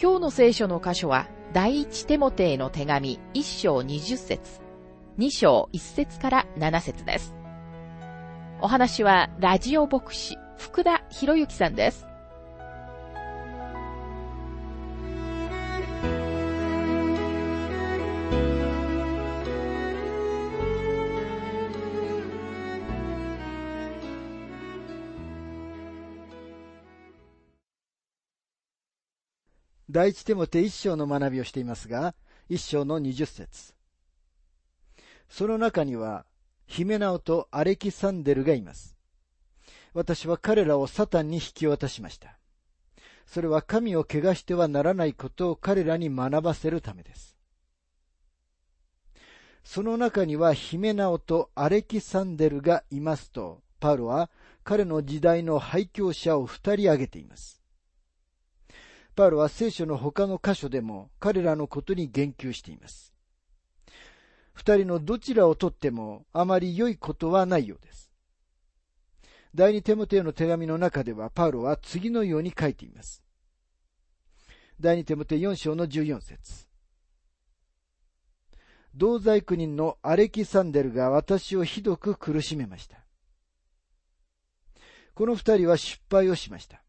今日の聖書の箇所は、第一テモテへの手紙一章二十節二章一節から七節です。お話は、ラジオ牧師、福田博之さんです。第一手モて一章の学びをしていますが、一章の二十節。その中には、ヒメナオとアレキサンデルがいます。私は彼らをサタンに引き渡しました。それは神を汚してはならないことを彼らに学ばせるためです。その中にはヒメナオとアレキサンデルがいますと、パウロは彼の時代の廃墟者を二人挙げています。パウロは聖書の他の箇所でも彼らのことに言及しています。二人のどちらをとってもあまり良いことはないようです。第二テモテへの手紙の中ではパウロは次のように書いています。第二テモテ4章の14節同在国人のアレキサンデルが私をひどく苦しめました。この二人は失敗をしました。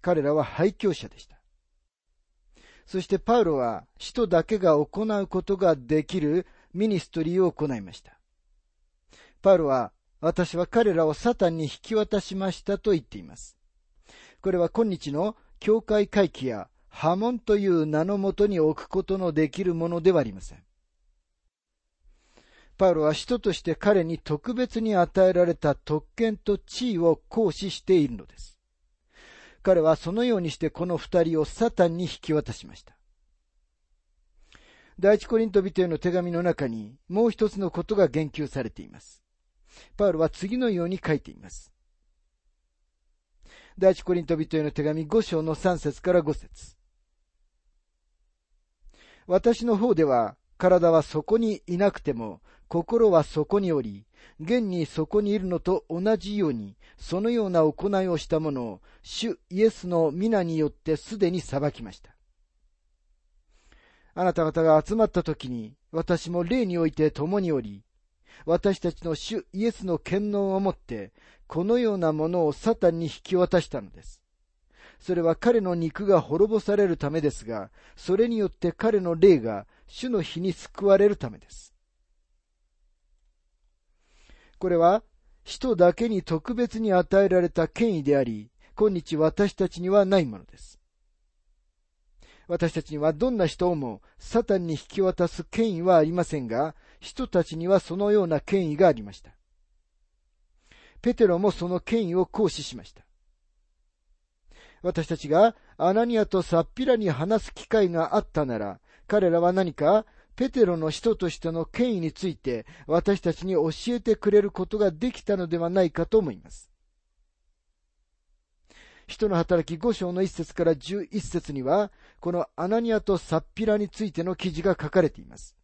彼らは廃墟者でした。そしてパウロは使徒だけが行うことができるミニストリーを行いました。パウロは私は彼らをサタンに引き渡しましたと言っています。これは今日の教会会期や波紋という名のもとに置くことのできるものではありません。パウロは使徒として彼に特別に与えられた特権と地位を行使しているのです。彼はそのようにしてこの二人をサタンに引き渡しました。第一コリント人への手紙の中にもう一つのことが言及されています。パウロは次のように書いています。第一コリント人への手紙5章の3節から5節私の方では体はそこにいなくても心はそこにおり、現にそこにいるのと同じように、そのような行いをしたものを、主イエスの皆によってすでに裁きました。あなた方が集まった時に、私も霊において共におり、私たちの主イエスの権能をもって、このようなものをサタンに引き渡したのです。それは彼の肉が滅ぼされるためですが、それによって彼の霊が主の日に救われるためです。これは、人だけに特別に与えられた権威であり、今日私たちにはないものです。私たちにはどんな人をもサタンに引き渡す権威はありませんが、人たちにはそのような権威がありました。ペテロもその権威を行使しました。私たちがアナニアとサッピラに話す機会があったなら、彼らは何かペテロの人としての権威について私たちに教えてくれることができたのではないかと思います。人の働き5章の1節から11節には、このアナニアとサッピラについての記事が書かれています。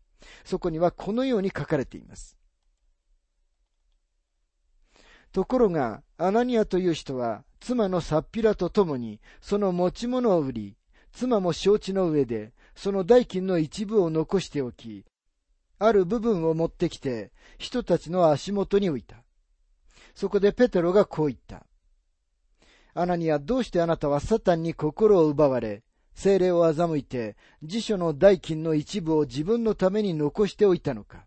そこにはこのように書かれています。ところが、アナニアという人は、妻のサッピラと共に、その持ち物を売り、妻も承知の上で、その代金の一部を残しておき、ある部分を持ってきて、人たちの足元に置いた。そこでペテロがこう言った。アナニア、どうしてあなたはサタンに心を奪われ、精霊を欺いて、辞書の代金の一部を自分のために残しておいたのか？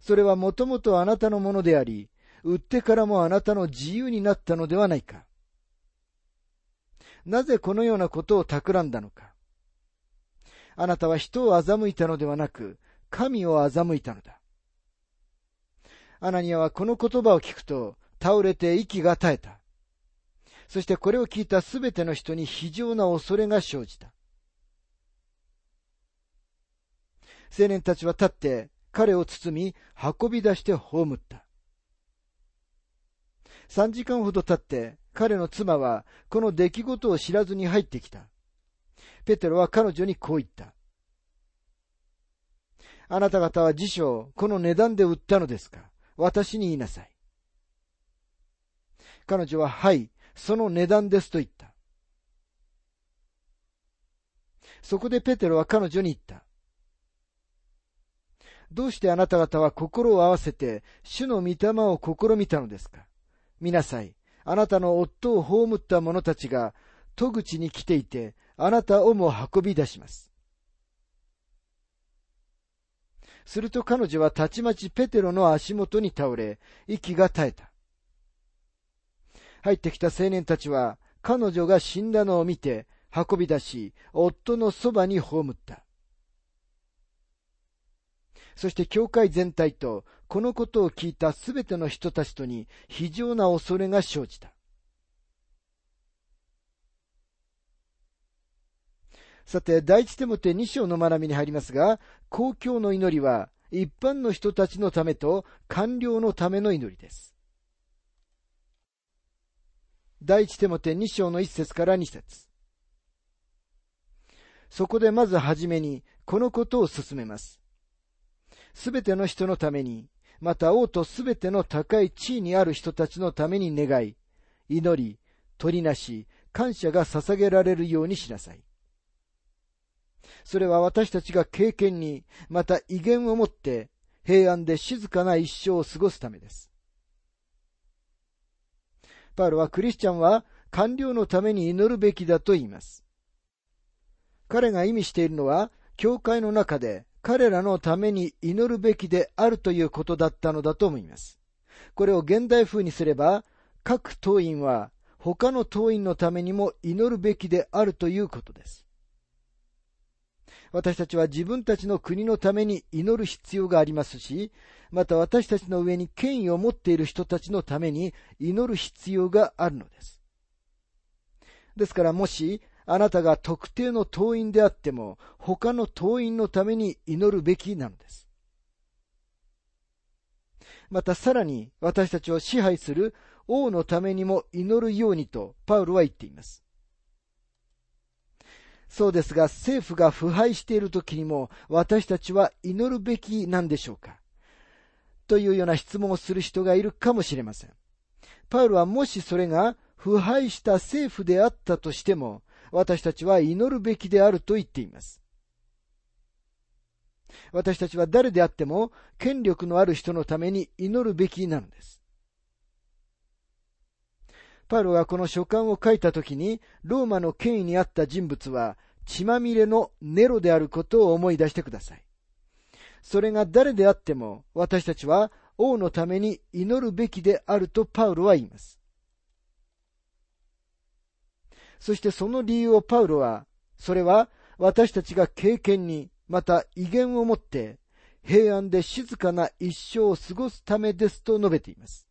それはもともとあなたのものであり、売ってからもあなたの自由になったのではないか。なぜこのようなことを企んだのか？あなたは人を欺いたのではなく、神を欺いたのだ。アナニアはこの言葉を聞くと、倒れて息が絶えた。そしてこれを聞いたすべての人に非常な恐れが生じた。青年たちは立って彼を包み運び出して葬った。三時間ほど経って彼の妻はこの出来事を知らずに入ってきた。ペテロは彼女にこう言った。あなた方は辞書をこの値段で売ったのですか？私に言いなさい。彼女は、はい、その値段ですと言った。そこでペテロは彼女に言った。どうしてあなた方は心を合わせて主の御霊を試みたのですか？見なさい。あなたの夫を葬った者たちが戸口に来ていて、あなたをも運び出します。すると彼女はたちまちペテロの足元に倒れ、息が絶えた。入ってきた青年たちは、彼女が死んだのを見て、運び出し、夫のそばに葬った。そして教会全体と、このことを聞いたすべての人たちとに非常な恐れが生じた。さて、第一手モて二章の学びに入りますが、公共の祈りは一般の人たちのためと官僚のための祈りです。第一手モて二章の一節から二節そこでまずはじめにこのことを進めます。すべての人のために、また王とすべての高い地位にある人たちのために願い、祈り、取りなし、感謝が捧げられるようにしなさい。それは私たちが経験に、また威厳を持って平安で静かな一生を過ごすためです。パウロはクリスチャンは官僚のために祈るべきだと言います。彼が意味しているのは、教会の中で彼らのために祈るべきであるということだったのだと思います。これを現代風にすれば、各党員は他の党員のためにも祈るべきであるということです。私たちは自分たちの国のために祈る必要がありますし、また私たちの上に権威を持っている人たちのために祈る必要があるのです。ですからもし、あなたが特定の党員であっても、他の党員のために祈るべきなのです。またさらに私たちを支配する王のためにも祈るようにとパウロは言っています。そうですが政府が腐敗している時にも私たちは祈るべきなんでしょうか？というような質問をする人がいるかもしれません。パウルはもしそれが腐敗した政府であったとしても、私たちは祈るべきであると言っています。私たちは誰であっても権力のある人のために祈るべきなのです。パウロがこの書簡を書いたときに、ローマの権威にあった人物は、血まみれのネロであることを思い出してください。それが誰であっても、私たちは王のために祈るべきであるとパウロは言います。そしてその理由をパウロは、それは私たちが経験に、また威厳を持って、平安で静かな一生を過ごすためですと述べています。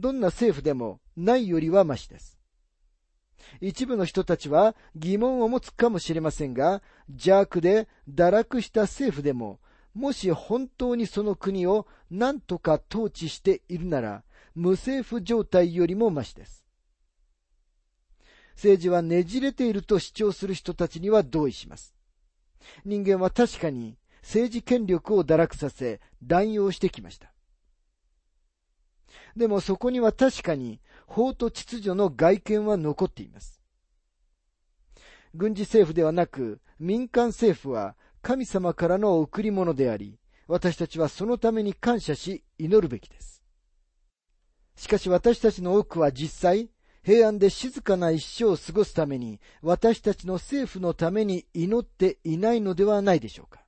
どんな政府でもないよりはましです。一部の人たちは疑問を持つかもしれませんが、邪悪で堕落した政府でも、もし本当にその国を何とか統治しているなら、無政府状態よりもましです。政治はねじれていると主張する人たちには同意します。人間は確かに政治権力を堕落させ、乱用してきました。でもそこには確かに法と秩序の外見は残っています。軍事政府ではなく民間政府は神様からの贈り物であり、私たちはそのために感謝し祈るべきです。しかし私たちの多くは実際、平安で静かな一生を過ごすために、私たちの政府のために祈っていないのではないでしょうか。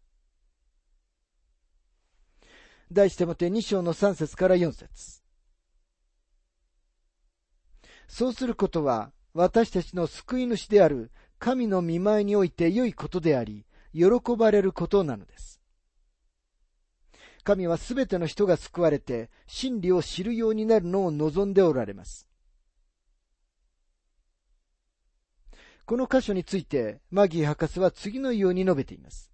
第一手もて2章の3節から4節そうすることは、私たちの救い主である神の見舞いにおいて良いことであり、喜ばれることなのです。神はすべての人が救われて、真理を知るようになるのを望んでおられます。この箇所について、マギー博士は次のように述べています。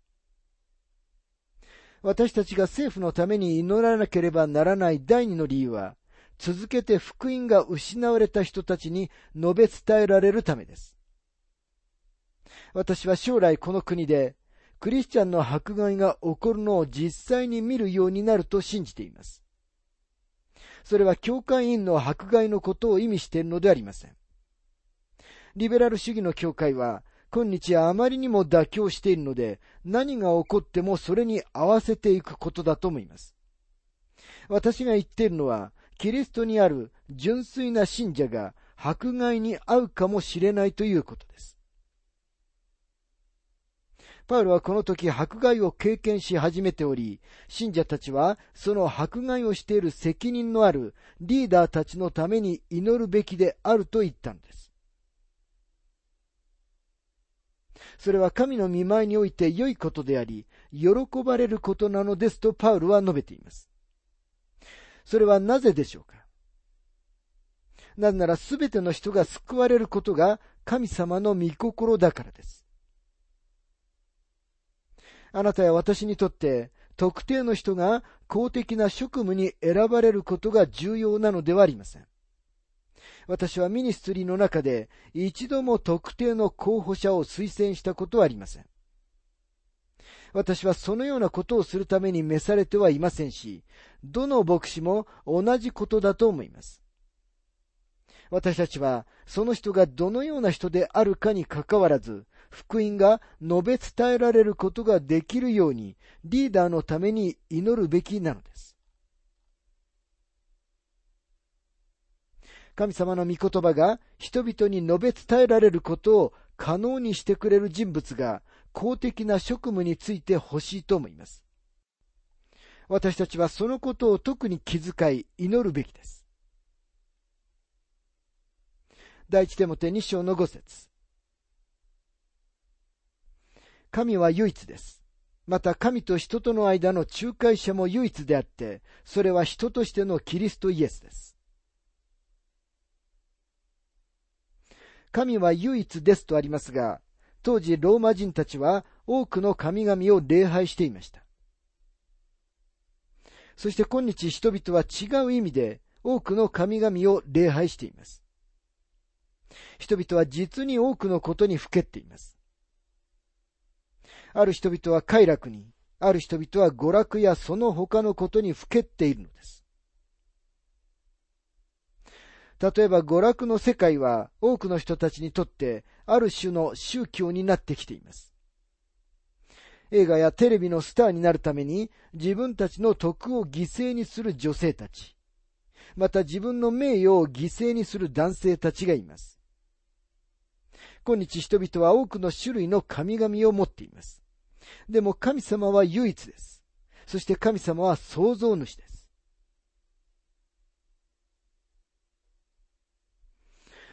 私たちが政府のために祈らなければならない第二の理由は、続けて福音が失われた人たちに述べ伝えられるためです。私は将来この国でクリスチャンの迫害が起こるのを実際に見るようになると信じています。それは教会員の迫害のことを意味しているのでありません。リベラル主義の教会は、今日あまりにも妥協しているので、何が起こってもそれに合わせていくことだと思います。私が言っているのは、キリストにある純粋な信者が迫害に遭うかもしれないということです。パウロはこの時迫害を経験し始めており、信者たちはその迫害をしている責任のあるリーダーたちのために祈るべきであると言ったんです。それは神の見舞いにおいて良いことであり、喜ばれることなのですとパウロは述べています。それはなぜでしょうか？なぜならすべての人が救われることが神様の御心だからです。あなたや私にとって特定の人が公的な職務に選ばれることが重要なのではありません。私はミニストリーの中で一度も特定の候補者を推薦したことはありません。私はそのようなことをするために召されてはいませんし、どの牧師も同じことだと思います。私たちはその人がどのような人であるかにかかわらず、福音が述べ伝えられることができるようにリーダーのために祈るべきなのです。神様の御言葉が人々に述べ伝えられることを可能にしてくれる人物が公的な職務について欲しいと思います。私たちはそのことを特に気遣い祈るべきです。第一手モて二章の五節神は唯一です。また神と人との間の仲介者も唯一であって、それは人としてのキリストイエスです。神は唯一ですとありますが、当時ローマ人たちは多くの神々を礼拝していました。そして今日人々は違う意味で多くの神々を礼拝しています。人々は実に多くのことにふけっています。ある人々は快楽に、ある人々は娯楽やその他のことにふけっているのです。例えば娯楽の世界は多くの人たちにとってある種の宗教になってきています。映画やテレビのスターになるために自分たちの徳を犠牲にする女性たち、また自分の名誉を犠牲にする男性たちがいます。今日人々は多くの種類の神々を持っています。でも神様は唯一です。そして神様は創造主です。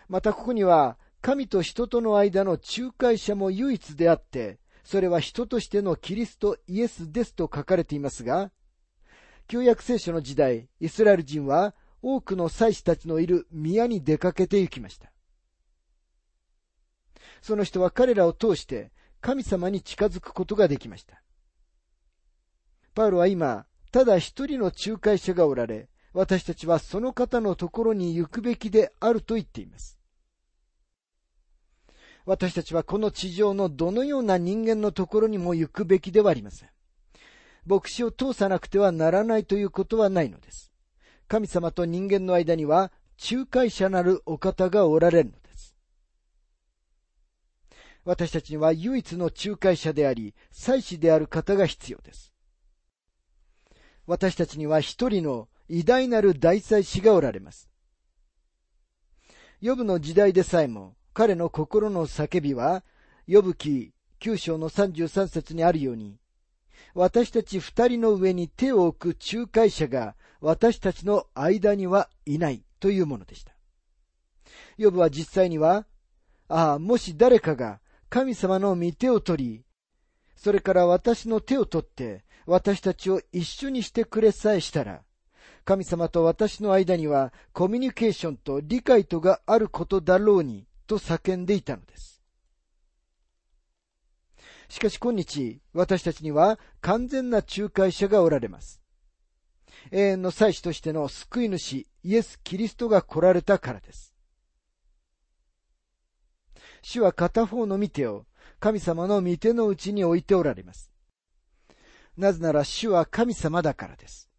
またここには、神と人との間の仲介者も唯一であって、それは人としてのキリストイエスですと書かれていますが、旧約聖書の時代、イスラエル人は多くの祭司たちのいる宮に出かけて行きました。その人は彼らを通して神様に近づくことができました。パウロは今、ただ一人の仲介者がおられ、私たちはその方のところに行くべきであると言っています。私たちはこの地上のどのような人間のところにも行くべきではありません。牧師を通さなくてはならないということはないのです。神様と人間の間には仲介者なるお方がおられるのです。私たちには唯一の仲介者であり、祭司である方が必要です。私たちには一人の偉大なる大祭司がおられます。ヨブの時代でさえも、彼の心の叫びは、呼ぶ記九章の三十三節にあるように、私たち二人の上に手を置く仲介者が私たちの間にはいないというものでした。ヨブは実際には、ああ、もし誰かが神様の御手を取り、それから私の手を取って私たちを一緒にしてくれさえしたら、神様と私の間にはコミュニケーションと理解とがあることだろうにと叫んでいたのです。しかし今日、私たちには完全な仲介者がおられます。永遠の祭司としての救い主、イエス・キリストが来られたからです。主は片方の御手を神様の御手の内に置いておられます。なぜなら主は神様だからです。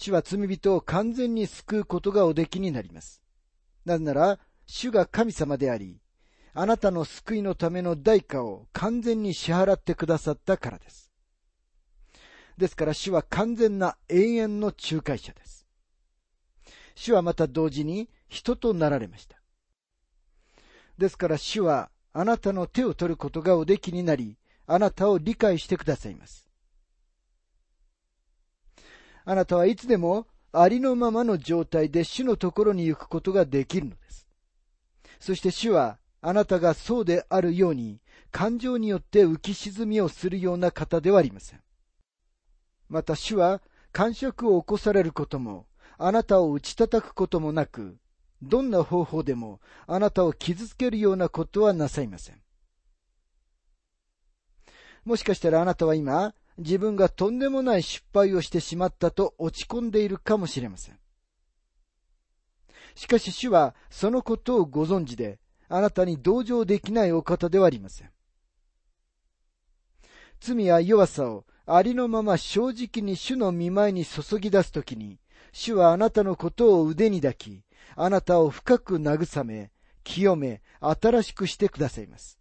主は罪人を完全に救うことがおできになります。なぜなら、主が神様であり、あなたの救いのための代価を完全に支払ってくださったからです。ですから主は完全な永遠の仲介者です。主はまた同時に人となられました。ですから主はあなたの手を取ることがおできになり、あなたを理解してくださいます。あなたはいつでもありのままの状態で主のところに行くことができるのです。そして主はあなたがそうであるように感情によって浮き沈みをするような方ではありません。また主は感触を起こされることも、あなたを打ち叩くこともなく、どんな方法でもあなたを傷つけるようなことはなさいません。もしかしたらあなたは今、自分がとんでもない失敗をしてしまったと落ち込んでいるかもしれません。しかし主はそのことをご存知で、あなたに同情できないお方ではありません。罪や弱さをありのまま正直に主の見舞いに注ぎ出すときに、主はあなたのことを腕に抱き、あなたを深く慰め、清め、新しくしてくださいます。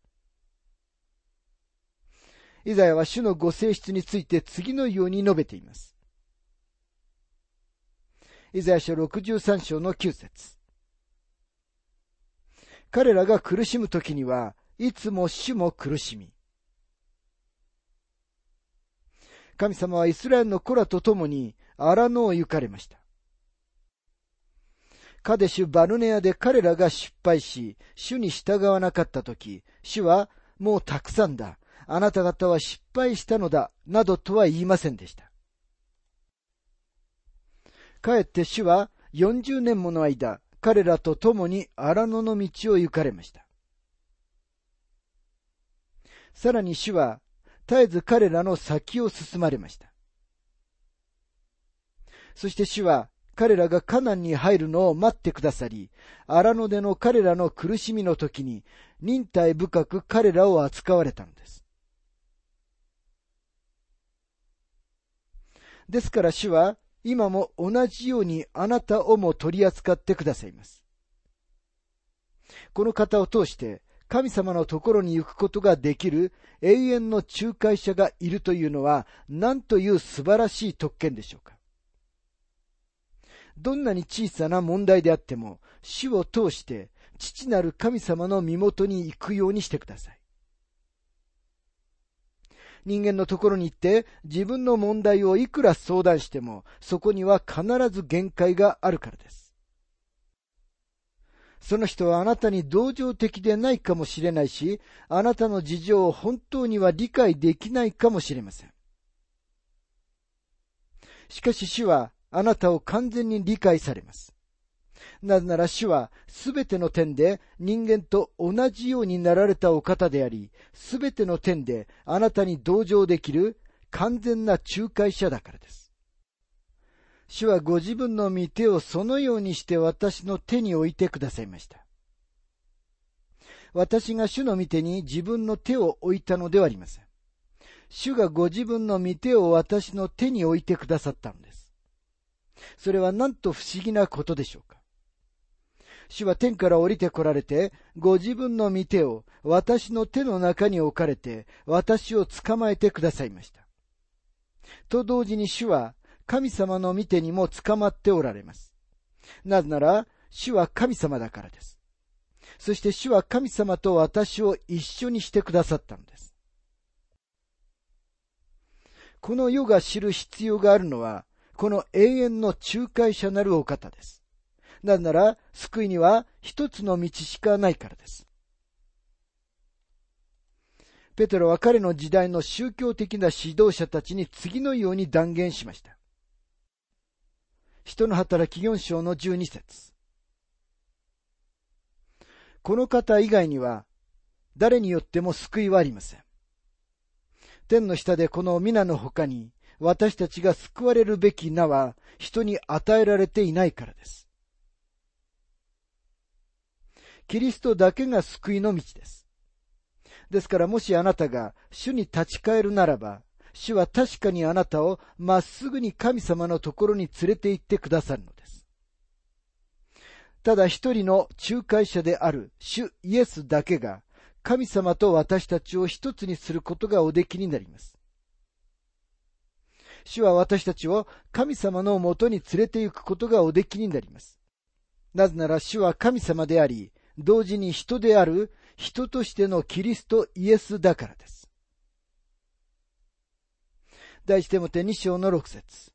イザヤは主のご性質について次のように述べています。イザヤ書63章の9節彼らが苦しむ時には、いつも主も苦しみ。神様はイスラエルの子らと共に荒野を行かれました。カデシュ・バルネアで彼らが失敗し、主に従わなかったとき、主は、もうたくさんだ。あなた方は失敗したのだ。などとは言いませんでした。かえって主は40年もの間、彼らと共に荒野の道を行かれました。さらに主は、絶えず彼らの先を進まれました。そして主は、彼らがカナンに入るのを待ってくださり、荒野での彼らの苦しみの時に、忍耐深く彼らを扱われたのです。ですから主は、今も同じようにあなたをも取り扱ってくださいます。この方を通して、神様のところに行くことができる永遠の仲介者がいるというのは、何という素晴らしい特権でしょうか。どんなに小さな問題であっても、主を通して父なる神様の身元に行くようにしてください。人間のところに行って自分の問題をいくら相談しても、そこには必ず限界があるからです。その人はあなたに同情的でないかもしれないし、あなたの事情を本当には理解できないかもしれません。しかし主はあなたを完全に理解されます。なぜなら主はすべての点で人間と同じようになられたお方であり、すべての点であなたに同情できる完全な仲介者だからです。主はご自分の御手をそのようにして私の手に置いてくださいました。私が主の御手に自分の手を置いたのではありません。主がご自分の御手を私の手に置いてくださったのです。それはなんと不思議なことでしょうか。主は天から降りて来られて、ご自分の御手を私の手の中に置かれて、私を捕まえてくださいました。と同時に主は神様の御手にも捕まっておられます。なぜなら、主は神様だからです。そして主は神様と私を一緒にしてくださったのです。この世が知る必要があるのは、この永遠の仲介者なるお方です。なぜなら、救いには一つの道しかないからです。ペテロは彼の時代の宗教的な指導者たちに次のように断言しました。人の働き4章の12節この方以外には誰によっても救いはありません。天の下でこの皆の他に、私たちが救われるべき名は人に与えられていないからです。キリストだけが救いの道です。ですからもしあなたが主に立ち返るならば、主は確かにあなたをまっすぐに神様のところに連れて行ってくださるのです。ただ一人の仲介者である主イエスだけが神様と私たちを一つにすることがおできになります。主は私たちを神様のもとに連れて行くことがおできになります。なぜなら主は神様であり、同時に人である人としてのキリストイエスだからです。第一手モて2章の6節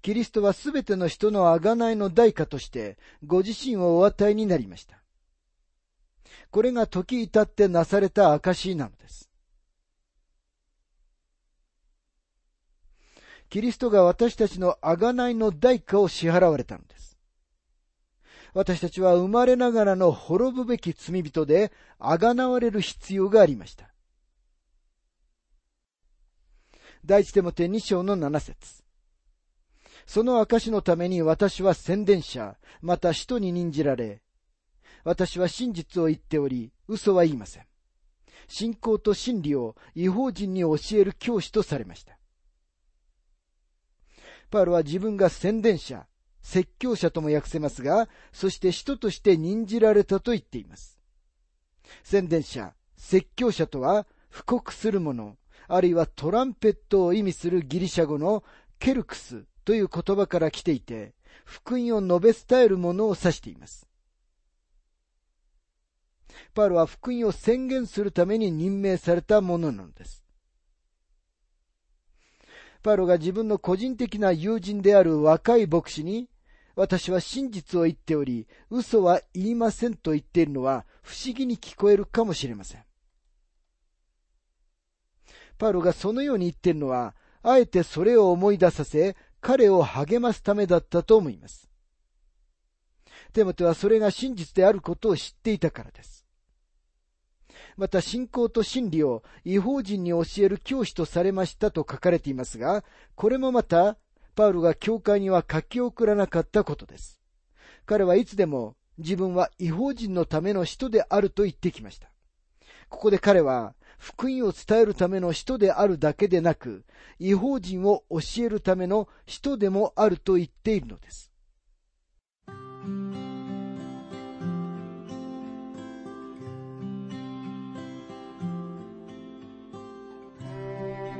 キリストはすべての人の贖いの代価としてご自身をお与えになりました。これが時至ってなされた証なのです。キリストが私たちの贖いの代価を支払われたのです。私たちは生まれながらの滅ぶべき罪人で、あがなわれる必要がありました。第一手もて二章の七節その証のために私は宣伝者、また使徒に任じられ、私は真実を言っており、嘘は言いません。信仰と真理を違法人に教える教師とされました。パウロは自分が宣伝者、説教者とも訳せますが、そして使徒として任じられたと言っています。宣伝者、説教者とは、布告する者、あるいはトランペットを意味するギリシャ語のケルクスという言葉から来ていて、福音を述べ伝える者を指しています。パウロは福音を宣言するために任命されたものなのです。パウロが自分の個人的な友人である若い牧師に、私は真実を言っており、嘘は言いませんと言っているのは不思議に聞こえるかもしれません。パウロがそのように言っているのは、あえてそれを思い出させ、彼を励ますためだったと思います。テモテはそれが真実であることを知っていたからです。また信仰と真理を違法人に教える教師とされましたと書かれていますが、これもまた、パウルが教会には書き送らなかったことです。彼はいつでも自分は違法人のための人であると言ってきました。ここで彼は、福音を伝えるための人であるだけでなく、違法人を教えるための人でもあると言っているのです。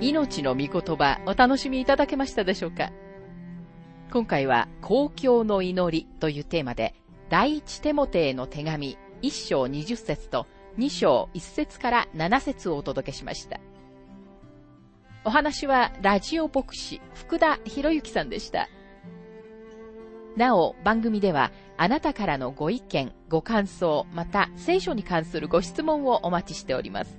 命の御言葉お楽しみいただけましたでしょうか？今回は公共の祈りというテーマで第一テモテへの手紙1章20節と2章1節から7節をお届けしました。お話はラジオ牧師福田博之さんでした。なお、番組ではあなたからのご意見、ご感想、また聖書に関するご質問をお待ちしております。